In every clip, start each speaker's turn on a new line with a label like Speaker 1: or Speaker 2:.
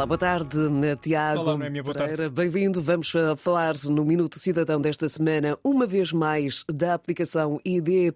Speaker 1: Olá, boa tarde, Tiago.
Speaker 2: Olá, Noémia, boa tarde.
Speaker 1: Bem-vindo. Vamos uh, falar no Minuto Cidadão desta semana, uma vez mais, da aplicação id.gov.pt,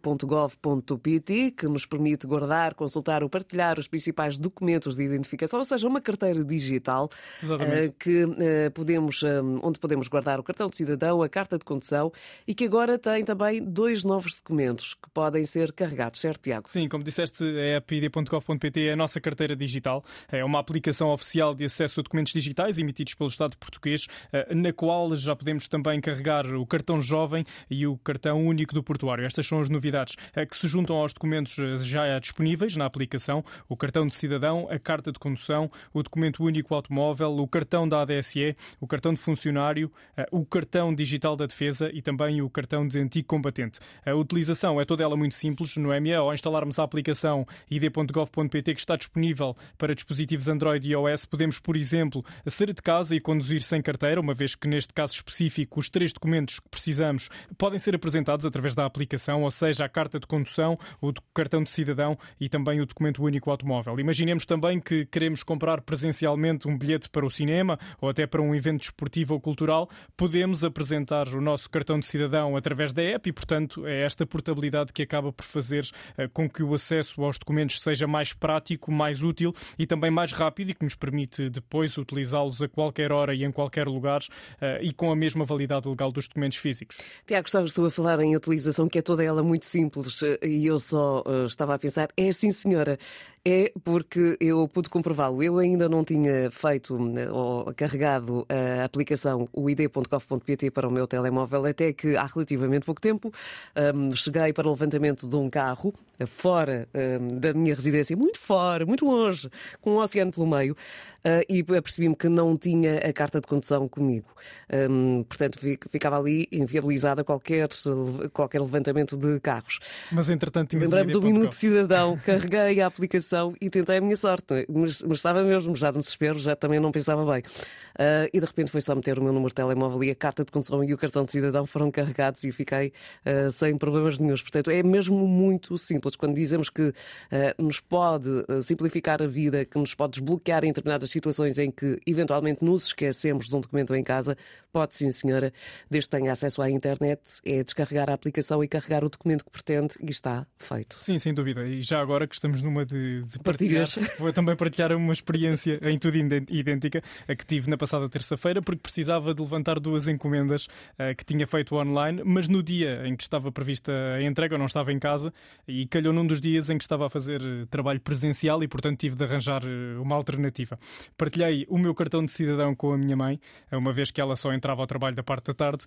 Speaker 1: que nos permite guardar, consultar ou partilhar os principais documentos de identificação, ou seja, uma carteira digital
Speaker 2: Exatamente.
Speaker 1: uh, que podemos, onde podemos guardar o cartão de cidadão, a carta de condução e que agora tem também dois novos documentos que podem ser carregados, certo, Tiago?
Speaker 2: Sim, como disseste, a app id.gov.pt é a nossa carteira digital. É uma aplicação oficial de acesso a documentos digitais emitidos pelo Estado português, eh, na qual já podemos também carregar o cartão jovem e o cartão único do portuário. Estas são as novidades eh, que se juntam aos documentos eh, já disponíveis na aplicação: o cartão de cidadão, a carta de condução, o documento único automóvel, o cartão da ADSE, o cartão de funcionário, o cartão digital da defesa e também o cartão de antigo combatente. A utilização é toda ela muito simples, no EMEA, ao instalarmos a aplicação id.gov.pt que está disponível para dispositivos Android e iOS, podemos, por exemplo, sair de casa e conduzir sem carteira, uma vez que neste caso específico os três documentos que precisamos podem ser apresentados através da aplicação, ou seja, a carta de condução, o cartão de cidadão e também o documento único automóvel. Imaginemos também que queremos comprar presencialmente um bilhete para o cinema ou até para um evento desportivo ou cultural, podemos apresentar o nosso cartão de cidadão através da app e, portanto, é esta portabilidade que acaba por fazer eh, com que o acesso aos documentos seja mais prático, mais útil e também mais rápido e que nos permite depois utilizá-los a qualquer hora e em qualquer lugar uh, e com a mesma validade legal dos documentos físicos.
Speaker 1: Tiago, estou a falar em utilização que é toda ela muito simples eh, e eu só uh, estava a pensar, é sim senhora, é porque eu pude comprová-lo. Eu ainda não tinha feito ou carregado a aplicação o id.gov.pt para o meu telemóvel até que há relativamente pouco tempo um, cheguei para o levantamento de um carro fora um, da minha residência, muito fora, muito longe, com um oceano pelo meio. Uh, e apercebi-me que não tinha a carta de condução comigo. Um, portanto, ficava ali inviabilizada qualquer, qualquer levantamento de carros.
Speaker 2: Mas, entretanto,
Speaker 1: Lembrei-me do Minuto Cidadão, carreguei a aplicação e tentei a minha sorte. É? Mas, mas, estava mesmo, já no desespero, já também não pensava bem. Uh, e de repente foi só meter o meu número de telemóvel e a carta de condução e o cartão de cidadão foram carregados e fiquei uh, sem problemas nenhums. Portanto, é mesmo muito simples. Quando dizemos que nos pode simplificar a vida, que nos pode desbloquear em determinadas situações em que eventualmente nos esquecemos de um documento em casa, pode sim, senhora, desde que tenha acesso à internet, é descarregar a aplicação e carregar o documento que pretende e está feito.
Speaker 2: Sim, sem dúvida. E já agora que estamos numa de, de partilhar, vou também partilhar uma experiência em tudo idêntica a que tive na passada terça-feira, porque precisava de levantar duas encomendas uh, que tinha feito online, mas no dia em que estava prevista a entrega, eu não estava em casa e calhou num dos dias em que estava a fazer eh, trabalho presencial e, portanto, tive de arranjar eh, uma alternativa. Partilhei o meu cartão de cidadão com a minha mãe, uma vez que ela só entrava ao trabalho da parte da tarde,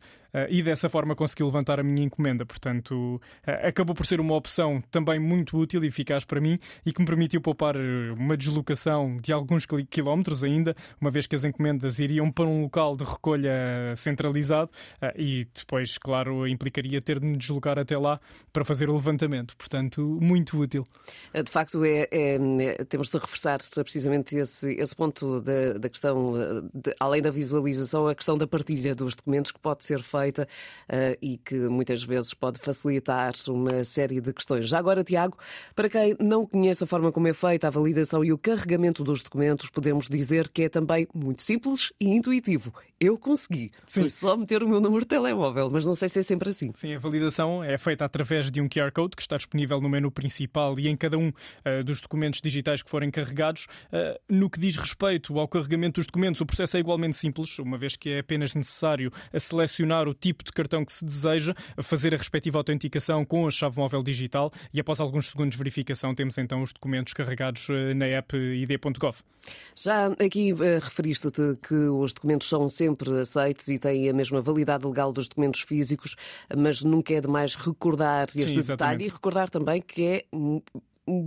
Speaker 2: e dessa forma consegui levantar a minha encomenda. Portanto, acabou por ser uma opção também muito útil e eficaz para mim e que me permitiu poupar uma deslocação de alguns quilómetros ainda, uma vez que as encomendas iriam para um local de recolha centralizado e depois, claro, implicaria ter de me deslocar até lá para fazer o levantamento. Portanto, muito útil.
Speaker 1: De facto, é, é, é temos de reforçar precisamente esse, esse ponto da, da questão, de, além da visualização, a questão da partilha dos documentos que pode ser feita uh, e que muitas vezes pode facilitar uma série de questões. Já agora, Tiago, para quem não conhece a forma como é feita a validação e o carregamento dos documentos, podemos dizer que é também muito simples e intuitivo. Eu consegui. Sim. Foi só meter o meu número de telemóvel, mas não sei se é sempre assim.
Speaker 2: Sim, a validação é feita através de um QR Code que está disponível no menu principal e em cada um uh, dos documentos digitais que forem carregados. Uh, no que diz respeito ao carregamento dos documentos, o processo é igualmente simples, uma vez que é apenas necessário selecionar o tipo de cartão que se deseja, fazer a respectiva autenticação com a chave móvel digital e após alguns segundos de verificação temos então os documentos carregados uh, na app id.gov.
Speaker 1: Já aqui referiste-te que os documentos são sempre aceitos e têm a mesma validade legal dos documentos físicos, mas nunca é demais recordar este
Speaker 2: Sim,
Speaker 1: detalhe. E recordar também que é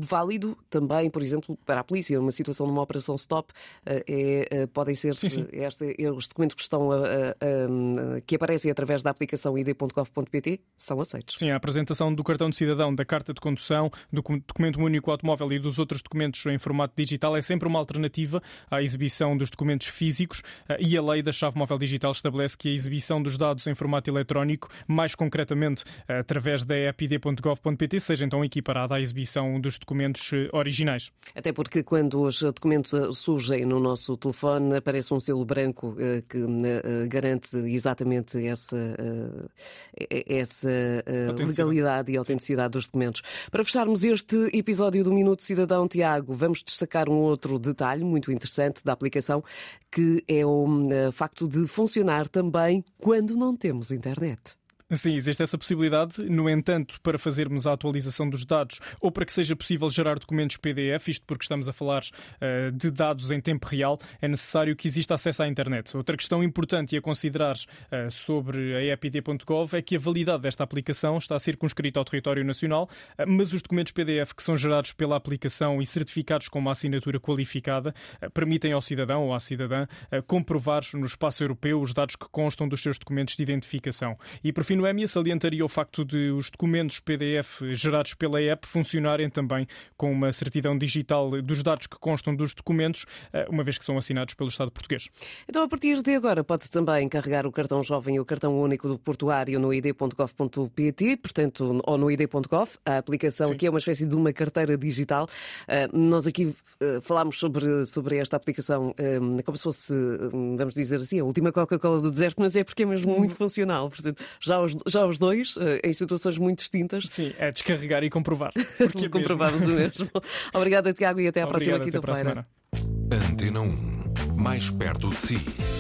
Speaker 1: válido também, por exemplo, para a polícia, uma situação numa operação stop, eh, é, eh, podem ser
Speaker 2: sim, sim.
Speaker 1: Este, os documentos que estão a, a, que aparecem através da aplicação id.gov.pt são aceitos.
Speaker 2: Sim, a apresentação do cartão de cidadão, da carta de condução, do documento único automóvel e dos outros documentos em formato digital é sempre uma alternativa à exibição dos documentos físicos e a lei da chave móvel digital estabelece que a exibição dos dados em formato eletrónico, mais concretamente através da app id.gov.pt, seja então equiparada à exibição dos documentos originais.
Speaker 1: Até porque quando os documentos surgem no nosso telefone, aparece um selo branco eh, que eh, garante exatamente essa, eh, essa legalidade e autenticidade dos documentos. Para fecharmos este episódio do Minuto Cidadão, Tiago, vamos destacar um outro detalhe muito interessante da aplicação, que é o facto de funcionar também quando não temos internet.
Speaker 2: Sim, existe essa possibilidade. No entanto, para fazermos a atualização dos dados ou para que seja possível gerar documentos PDF, isto porque estamos a falar uh, de dados em tempo real, é necessário que exista acesso à internet. Outra questão importante a considerar uh, sobre a epid.gov é que a validade desta aplicação está circunscrita ao território nacional, uh, mas os documentos PDF que são gerados pela aplicação e certificados com uma assinatura qualificada permitem ao cidadão ou à cidadã comprovar no espaço europeu os dados que constam dos seus documentos de identificação. E por fim, Noémia salientaria o facto de os documentos PDF gerados pela app funcionarem também com uma certidão digital dos dados que constam dos documentos, eh, uma vez que são assinados pelo Estado português.
Speaker 1: Então, a partir de agora, pode também carregar o cartão jovem e o cartão único do portuário no id.gov.pt, portanto, ou no id.gov, a aplicação Sim. que é uma espécie de uma carteira digital. Eh, nós aqui eh, falámos sobre, sobre esta aplicação como se fosse, vamos dizer assim, a última Coca-Cola do deserto, mas é porque é mesmo muito uhum. funcional. Portanto, já os os, já os dois, eh, em situações muito distintas.
Speaker 2: Sim, é descarregar e comprovar.
Speaker 1: Porque Comprovamos o mesmo. Obrigada, Tiago, e até à
Speaker 2: Obrigado,
Speaker 1: próxima quinta-feira.
Speaker 3: Antena 1, mais perto de si.